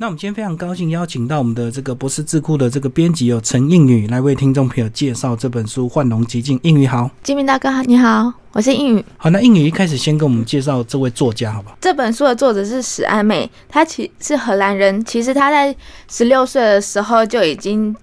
那我们今天非常高兴邀请到我们的这个博士智库的这个编辑有陈应宇来为听众朋友介绍这本书《幻龙极境》。应宇好，金明大哥你好，我是应宇。好，那应宇一开始先跟我们介绍这位作家，好吧？这本书的作者是史安美，他其是荷兰人。其实他在十六岁的时候就已经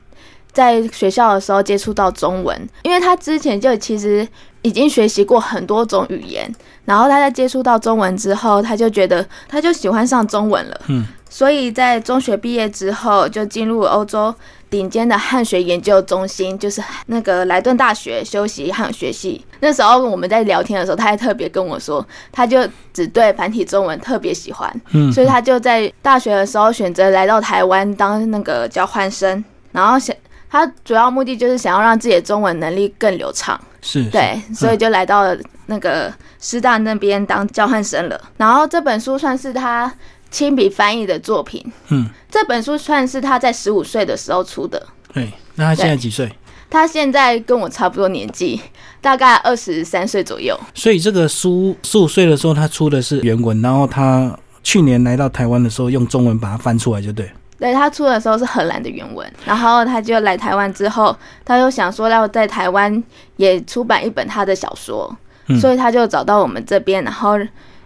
在学校的时候接触到中文，因为他之前就其实已经学习过很多种语言，然后他在接触到中文之后，他就觉得他就喜欢上中文了。嗯。所以在中学毕业之后，就进入欧洲顶尖的汉学研究中心，就是那个莱顿大学修习汉学系。那时候我们在聊天的时候，他还特别跟我说，他就只对繁体中文特别喜欢，嗯，所以他就在大学的时候选择来到台湾当那个交换生，然后想他主要目的就是想要让自己的中文能力更流畅，是对，所以就来到了那个师大那边当交换生了。然后这本书算是他。亲笔翻译的作品，嗯，这本书算是他在十五岁的时候出的。对，那他现在几岁？他现在跟我差不多年纪，大概二十三岁左右。所以这个书十五岁的时候他出的是原文，然后他去年来到台湾的时候用中文把它翻出来，就对。对他出的时候是荷兰的原文，然后他就来台湾之后，他又想说要在台湾也出版一本他的小说，所以他就找到我们这边，然后。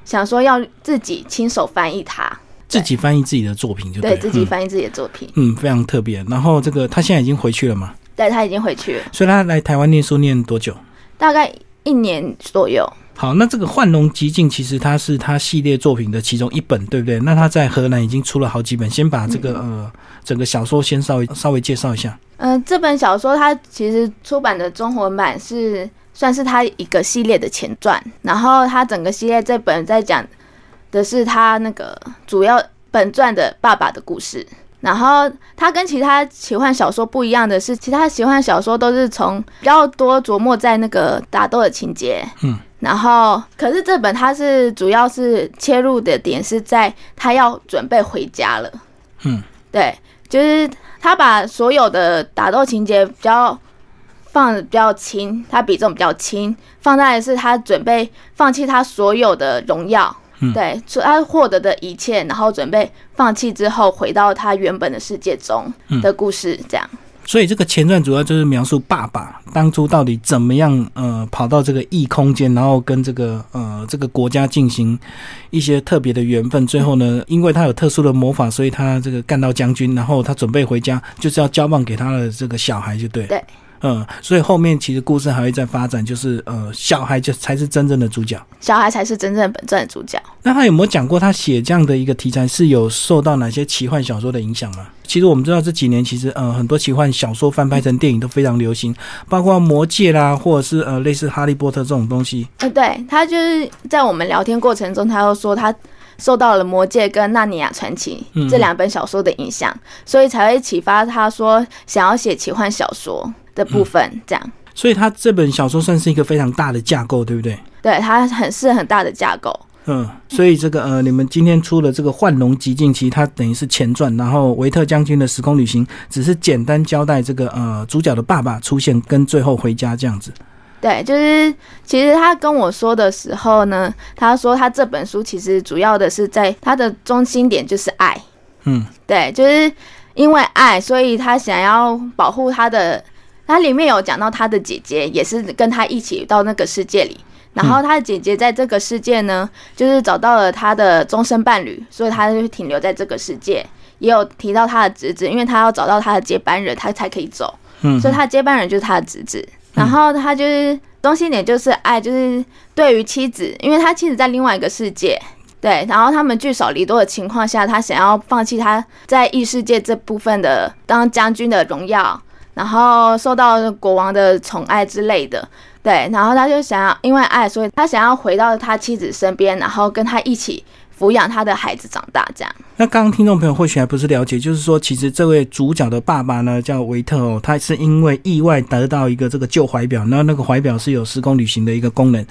想说要自己亲手翻译它，自己翻译自己的作品就对，自己翻译自己的作品，嗯，非常特别。然后这个他现在已经回去了吗？对他已经回去了。所以他来台湾念书念多久？大概一年左右。好，那这个《幻龙极境》其实它是他系列作品的其中一本，对不对？那他在荷兰已经出了好几本，先把这个呃整个小说先稍微稍微介绍一下。嗯，这本小说它其实出版的中文版是。算是他一个系列的前传，然后他整个系列这本在讲的是他那个主要本传的爸爸的故事。然后他跟其他奇幻小说不一样的是，其他奇幻小说都是从比较多琢磨在那个打斗的情节，嗯，然后可是这本他是主要是切入的点是在他要准备回家了，嗯，对，就是他把所有的打斗情节比较。放的比较轻，他比重比较轻，放在的是他准备放弃他所有的荣耀，对，他获得的一切，然后准备放弃之后回到他原本的世界中的故事，这样。所以这个前传主要就是描述爸爸当初到底怎么样，呃，跑到这个异空间，然后跟这个呃这个国家进行一些特别的缘分，最后呢，因为他有特殊的魔法，所以他这个干到将军，然后他准备回家，就是要交棒给他的这个小孩，就对。对。嗯，所以后面其实故事还会再发展，就是呃，小孩就才是真正的主角，小孩才是真正本传的主角。那他有没有讲过，他写这样的一个题材是有受到哪些奇幻小说的影响吗？其实我们知道这几年其实呃很多奇幻小说翻拍成电影都非常流行，包括魔戒啦，或者是呃类似哈利波特这种东西。呃，对他就是在我们聊天过程中，他又说他受到了魔戒跟纳尼亚传奇这两本小说的影响，所以才会启发他说想要写奇幻小说。的部分，这样，所以他这本小说算是一个非常大的架构，对不对？对，它很是很大的架构。嗯，所以这个呃，你们今天出的这个《幻龙极境》，其实它等于是前传，然后维特将军的时空旅行只是简单交代这个呃主角的爸爸出现跟最后回家这样子。对，就是其实他跟我说的时候呢，他说他这本书其实主要的是在他的中心点就是爱。嗯，对，就是。因为爱，所以他想要保护他的。他里面有讲到他的姐姐也是跟他一起到那个世界里，然后他的姐姐在这个世界呢，就是找到了他的终身伴侣，所以他就停留在这个世界。也有提到他的侄子，因为他要找到他的接班人，他才可以走。嗯，所以他的接班人就是他的侄子。然后他就是中心点就是爱，就是对于妻子，因为他妻子在另外一个世界。对，然后他们聚少离多的情况下，他想要放弃他在异世界这部分的当将军的荣耀，然后受到国王的宠爱之类的。对，然后他就想要因为爱，所以他想要回到他妻子身边，然后跟他一起。抚养他的孩子长大，这样。那刚刚听众朋友或许还不是了解，就是说，其实这位主角的爸爸呢，叫维特哦，他是因为意外得到一个这个旧怀表，那那个怀表是有时空旅行的一个功能，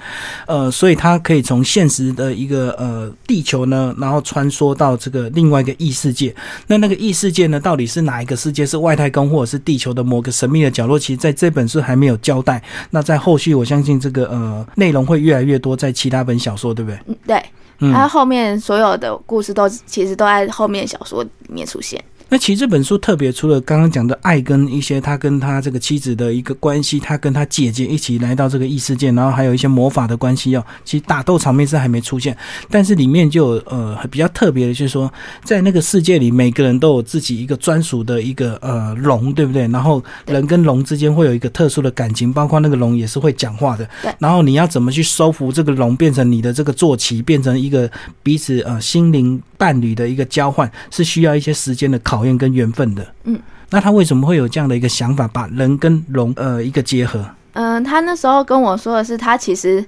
呃，所以他可以从现实的一个呃地球呢，然后穿梭到这个另外一个异世界。那那个异世界呢，到底是哪一个世界？是外太空，或者是地球的某个神秘的角落？其实在这本书还没有交代。那在后续，我相信这个呃内容会越来越多，在其他本小说，对不对？嗯，对。他后面所有的故事都其实都在后面小说里面出现。那其实这本书特别，除了刚刚讲的爱跟一些他跟他这个妻子的一个关系，他跟他姐姐一起来到这个异世界，然后还有一些魔法的关系哦。其实打斗场面是还没出现，但是里面就有呃比较特别的，就是说在那个世界里，每个人都有自己一个专属的一个呃龙，对不对？然后人跟龙之间会有一个特殊的感情，包括那个龙也是会讲话的。对。然后你要怎么去收服这个龙，变成你的这个坐骑，变成一个彼此呃心灵伴侣的一个交换，是需要一些时间的考。讨厌跟缘分的，嗯，那他为什么会有这样的一个想法，把人跟龙呃一个结合？嗯，他那时候跟我说的是，他其实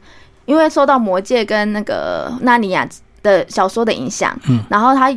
因为受到魔戒跟那个纳尼亚的小说的影响，嗯，然后他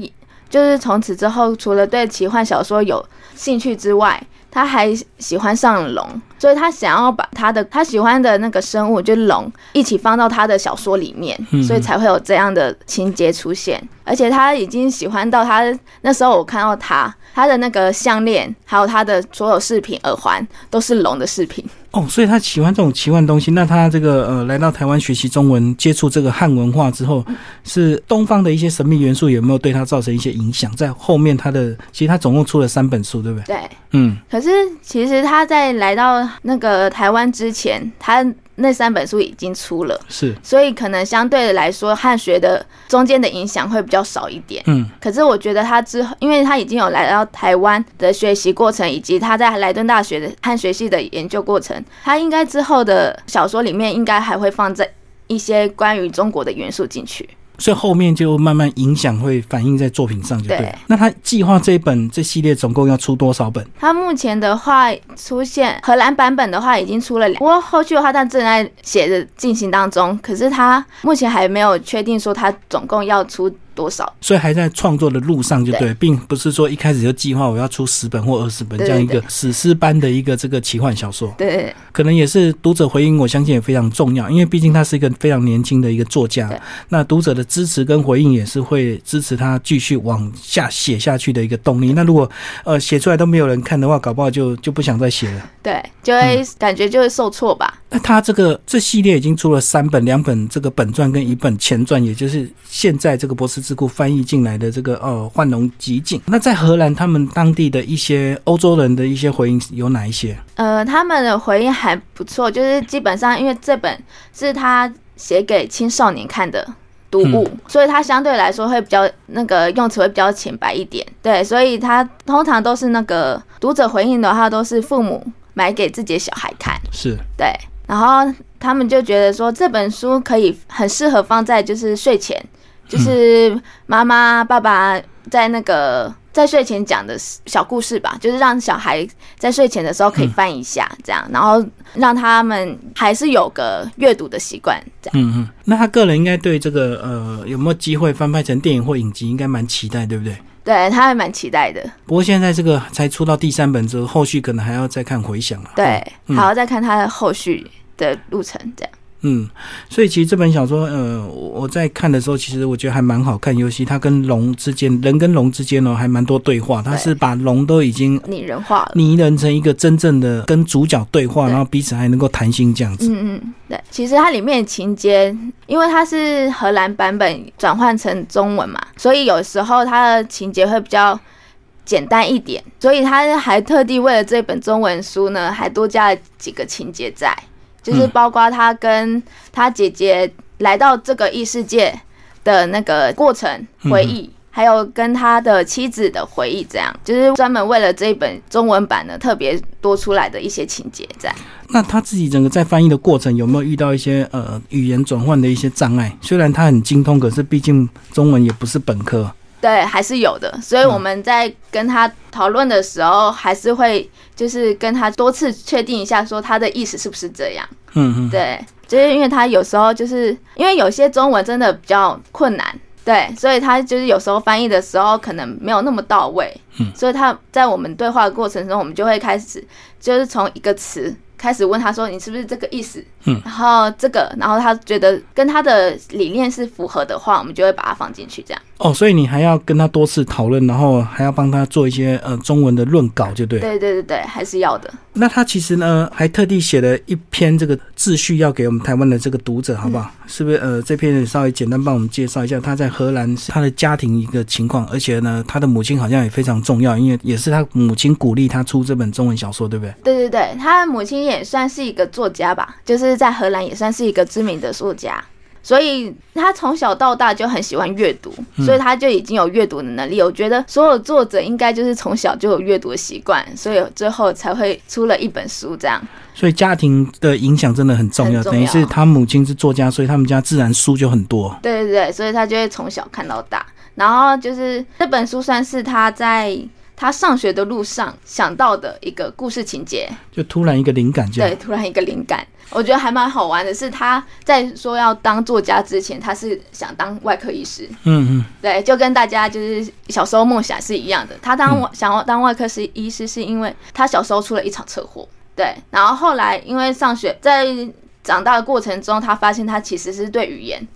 就是从此之后，除了对奇幻小说有兴趣之外，他还喜欢上龙。所以他想要把他的他喜欢的那个生物，就是龙，一起放到他的小说里面，所以才会有这样的情节出现。而且他已经喜欢到他那时候，我看到他他的那个项链，还有他的所有饰品、耳环，都是龙的饰品。哦，所以他喜欢这种奇幻东西。那他这个呃，来到台湾学习中文，接触这个汉文化之后，是东方的一些神秘元素有没有对他造成一些影响？在后面他的其实他总共出了三本书，对不对？对，嗯。可是其实他在来到那个台湾之前，他那三本书已经出了，是，所以可能相对的来说，汉学的中间的影响会比较少一点。嗯，可是我觉得他之后，因为他已经有来到台湾的学习过程，以及他在莱顿大学的汉学系的研究过程，他应该之后的小说里面应该还会放在一些关于中国的元素进去。所以后面就慢慢影响会反映在作品上，就对。那他计划这一本这系列总共要出多少本？他目前的话出现荷兰版本的话已经出了两，不过后续的话他正在写着进行当中，可是他目前还没有确定说他总共要出。多少？所以还在创作的路上，就对，并不是说一开始就计划我要出十本或二十本这样一个史诗般的一个这个奇幻小说。对，可能也是读者回应，我相信也非常重要，因为毕竟他是一个非常年轻的一个作家。那读者的支持跟回应也是会支持他继续往下写下去的一个动力。那如果呃写出来都没有人看的话，搞不好就就不想再写了。对，就会感觉就会受挫吧。那他这个这系列已经出了三本，两本这个本传跟一本前传，也就是现在这个博士智库翻译进来的这个呃《幻龙极境》。那在荷兰，他们当地的一些欧洲人的一些回应有哪一些？呃，他们的回应还不错，就是基本上因为这本是他写给青少年看的读物，所以他相对来说会比较那个用词会比较浅白一点。对，所以他通常都是那个读者回应的话，都是父母。买给自己的小孩看，是对，然后他们就觉得说这本书可以很适合放在就是睡前，就是妈妈爸爸在那个在睡前讲的小故事吧，就是让小孩在睡前的时候可以翻一下，这样，然后让他们还是有个阅读的习惯，这样。嗯嗯，那他个人应该对这个呃有没有机会翻拍成电影或影集，应该蛮期待，对不对？对他还蛮期待的，不过现在这个才出到第三本之后，后续可能还要再看回响了。对，还要再看他的后续的路程，这样。嗯，所以其实这本小说，呃，我在看的时候，其实我觉得还蛮好看。尤其它跟龙之间，人跟龙之间呢，还蛮多对话。它是把龙都已经拟人化了，拟人成一个真正的跟主角对话，然后彼此还能够谈心这样子。嗯嗯，对。其实它里面情节，因为它是荷兰版本转换成中文嘛，所以有时候它的情节会比较简单一点。所以他还特地为了这本中文书呢，还多加了几个情节在。就是包括他跟他姐姐来到这个异世界的那个过程回忆，还有跟他的妻子的回忆，这样就是专门为了这一本中文版的特别多出来的一些情节在。那他自己整个在翻译的过程有没有遇到一些呃语言转换的一些障碍？虽然他很精通，可是毕竟中文也不是本科。对，还是有的。所以我们在跟他讨论的时候，还是会就是跟他多次确定一下，说他的意思是不是这样。嗯嗯。对，就是因为他有时候就是因为有些中文真的比较困难，对，所以他就是有时候翻译的时候可能没有那么到位。嗯。所以他在我们对话的过程中，我们就会开始就是从一个词。开始问他说：“你是不是这个意思？”嗯，然后这个，然后他觉得跟他的理念是符合的话，我们就会把它放进去，这样。哦，所以你还要跟他多次讨论，然后还要帮他做一些呃中文的论稿，就对。对对对对，还是要的。那他其实呢，还特地写了一篇这个秩序要给我们台湾的这个读者，好不好？是不是？呃，这篇稍微简单帮我们介绍一下他在荷兰他的家庭一个情况，而且呢，他的母亲好像也非常重要，因为也是他母亲鼓励他出这本中文小说，对不对？对对对，他母亲也算是一个作家吧，就是在荷兰也算是一个知名的作家。所以他从小到大就很喜欢阅读，所以他就已经有阅读的能力。我觉得所有作者应该就是从小就有阅读的习惯，所以最后才会出了一本书这样。所以家庭的影响真的很重要，等于是他母亲是作家，所以他们家自然书就很多。对对对，所以他就会从小看到大。然后就是这本书算是他在。他上学的路上想到的一个故事情节，就突然一个灵感，对，突然一个灵感，我觉得还蛮好玩的。是他在说要当作家之前，他是想当外科医师，嗯嗯，对，就跟大家就是小时候梦想是一样的。他当想要当外科师医师，是因为他小时候出了一场车祸，对，然后后来因为上学，在长大的过程中，他发现他其实是对语言。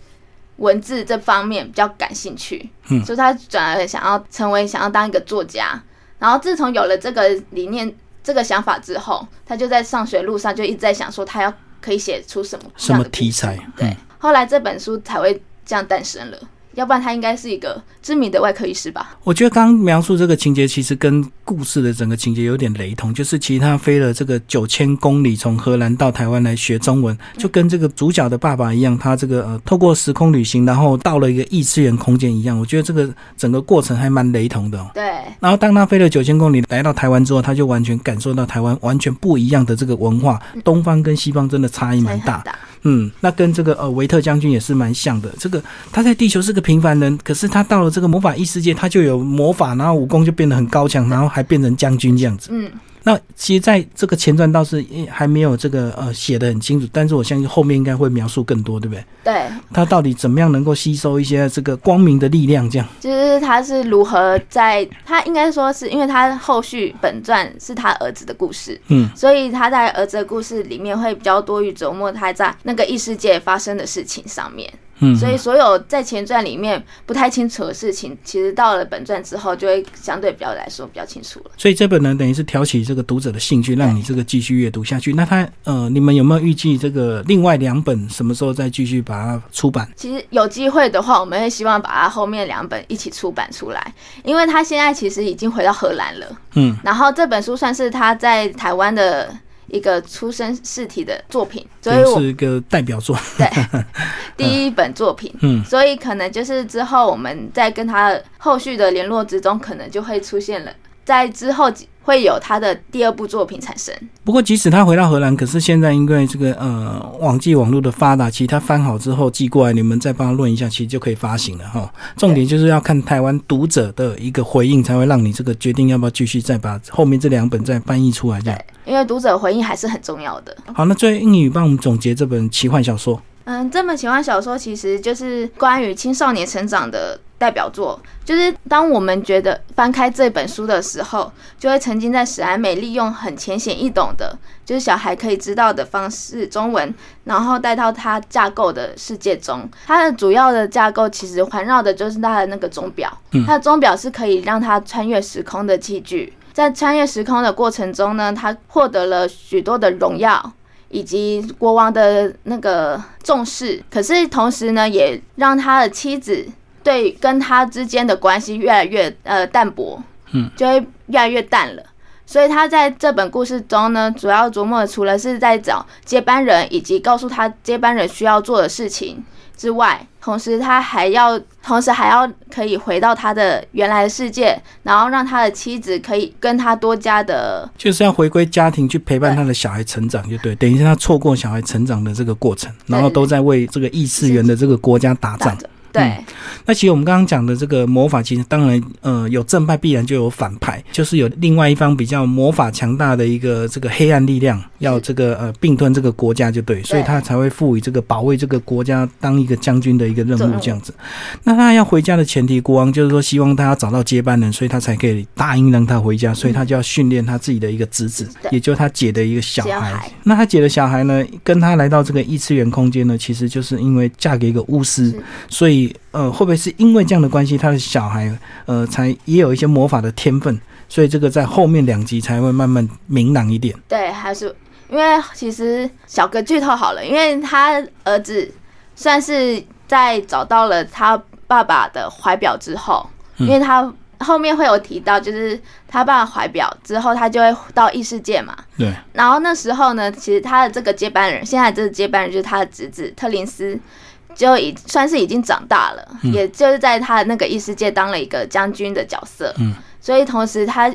文字这方面比较感兴趣，嗯，所以他转而想要成为想要当一个作家。然后自从有了这个理念、这个想法之后，他就在上学路上就一直在想说，他要可以写出什么什么题材。对，后来这本书才会这样诞生了。要不然他应该是一个知名的外科医师吧？我觉得刚描述这个情节其实跟故事的整个情节有点雷同，就是其实他飞了这个九千公里从荷兰到台湾来学中文，就跟这个主角的爸爸一样，他这个呃透过时空旅行，然后到了一个异次元空间一样。我觉得这个整个过程还蛮雷同的。对。然后当他飞了九千公里来到台湾之后，他就完全感受到台湾完全不一样的这个文化，东方跟西方真的差异蛮大。嗯，那跟这个呃维特将军也是蛮像的。这个他在地球是个平凡人，可是他到了这个魔法异世界，他就有魔法，然后武功就变得很高强，然后还变成将军这样子。嗯。那其实在这个前传倒是还没有这个呃写的很清楚，但是我相信后面应该会描述更多，对不对？对。他到底怎么样能够吸收一些这个光明的力量？这样。就是他是如何在他应该说是因为他后续本传是他儿子的故事，嗯，所以他在儿子的故事里面会比较多于琢磨他在那个异世界发生的事情上面。嗯，所以所有在前传里面不太清楚的事情，其实到了本传之后，就会相对比较来说比较清楚了。所以这本呢，等于是挑起这个读者的兴趣，让你这个继续阅读下去。那他呃，你们有没有预计这个另外两本什么时候再继续把它出版？其实有机会的话，我们会希望把它后面两本一起出版出来，因为他现在其实已经回到荷兰了。嗯，然后这本书算是他在台湾的。一个出生试体的作品，所以我是一个代表作，对，第一本作品，嗯，所以可能就是之后我们在跟他后续的联络之中，可能就会出现了，在之后。会有他的第二部作品产生。不过，即使他回到荷兰，可是现在因为这个呃网际网络的发达，其实他翻好之后寄过来，你们再帮他论一下，其实就可以发行了哈。重点就是要看台湾读者的一个回应，才会让你这个决定要不要继续再把后面这两本再翻译出来。这样，因为读者回应还是很重要的。好，那最后英语帮我们总结这本奇幻小说。嗯，这本奇幻小说其实就是关于青少年成长的。代表作就是，当我们觉得翻开这本书的时候，就会沉浸在史莱美利用很浅显易懂的，就是小孩可以知道的方式中文，然后带到它架构的世界中。它的主要的架构其实环绕的就是它的那个钟表，它的钟表是可以让它穿越时空的器具。在穿越时空的过程中呢，他获得了许多的荣耀以及国王的那个重视，可是同时呢，也让他的妻子。对，跟他之间的关系越来越呃淡薄，嗯，就会越来越淡了。所以他在这本故事中呢，主要琢磨除了是在找接班人，以及告诉他接班人需要做的事情之外，同时他还要，同时还要可以回到他的原来的世界，然后让他的妻子可以跟他多加的，就是要回归家庭去陪伴他的小孩成长，就对，等于是他错过小孩成长的这个过程，然后都在为这个异次元的这个国家打仗。对，那其实我们刚刚讲的这个魔法，其实当然呃有正派，必然就有反派，就是有另外一方比较魔法强大的一个这个黑暗力量，要这个呃并吞这个国家就对，所以他才会赋予这个保卫这个国家当一个将军的一个任务这样子。那他要回家的前提，国王就是说希望他要找到接班人，所以他才可以答应让他回家，所以他就要训练他自己的一个侄子，也就是他姐的一个小孩。那他姐的小孩呢，跟他来到这个异次元空间呢，其实就是因为嫁给一个巫师，所以。呃，会不会是因为这样的关系，他的小孩呃，才也有一些魔法的天分，所以这个在后面两集才会慢慢明朗一点。对，还是因为其实小哥剧透好了，因为他儿子算是在找到了他爸爸的怀表之后，因为他后面会有提到，就是他爸怀表之后，他就会到异世界嘛。对。然后那时候呢，其实他的这个接班人，现在这个接班人就是他的侄子特林斯。就已算是已经长大了，也就是在他的那个异世界当了一个将军的角色，嗯，所以同时他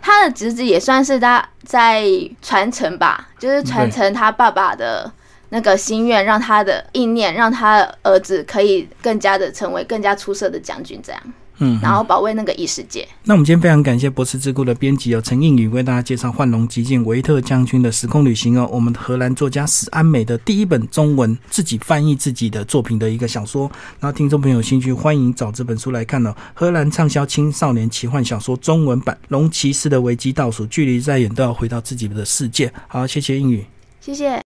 他的侄子也算是他在传承吧，就是传承他爸爸的那个心愿，让他的意念，让他的儿子可以更加的成为更加出色的将军，这样。嗯，然后保卫那个异世界。那我们今天非常感谢博士智库的编辑有陈映宇为大家介绍《幻龙极境维特将军的时空旅行》哦，我们荷兰作家史安美的第一本中文自己翻译自己的作品的一个小说。然后听众朋友有兴趣，欢迎找这本书来看哦。荷兰畅销青少年奇幻小说中文版《龙骑士的危机倒数》，距离再远都要回到自己的世界。好，谢谢映宇，谢谢。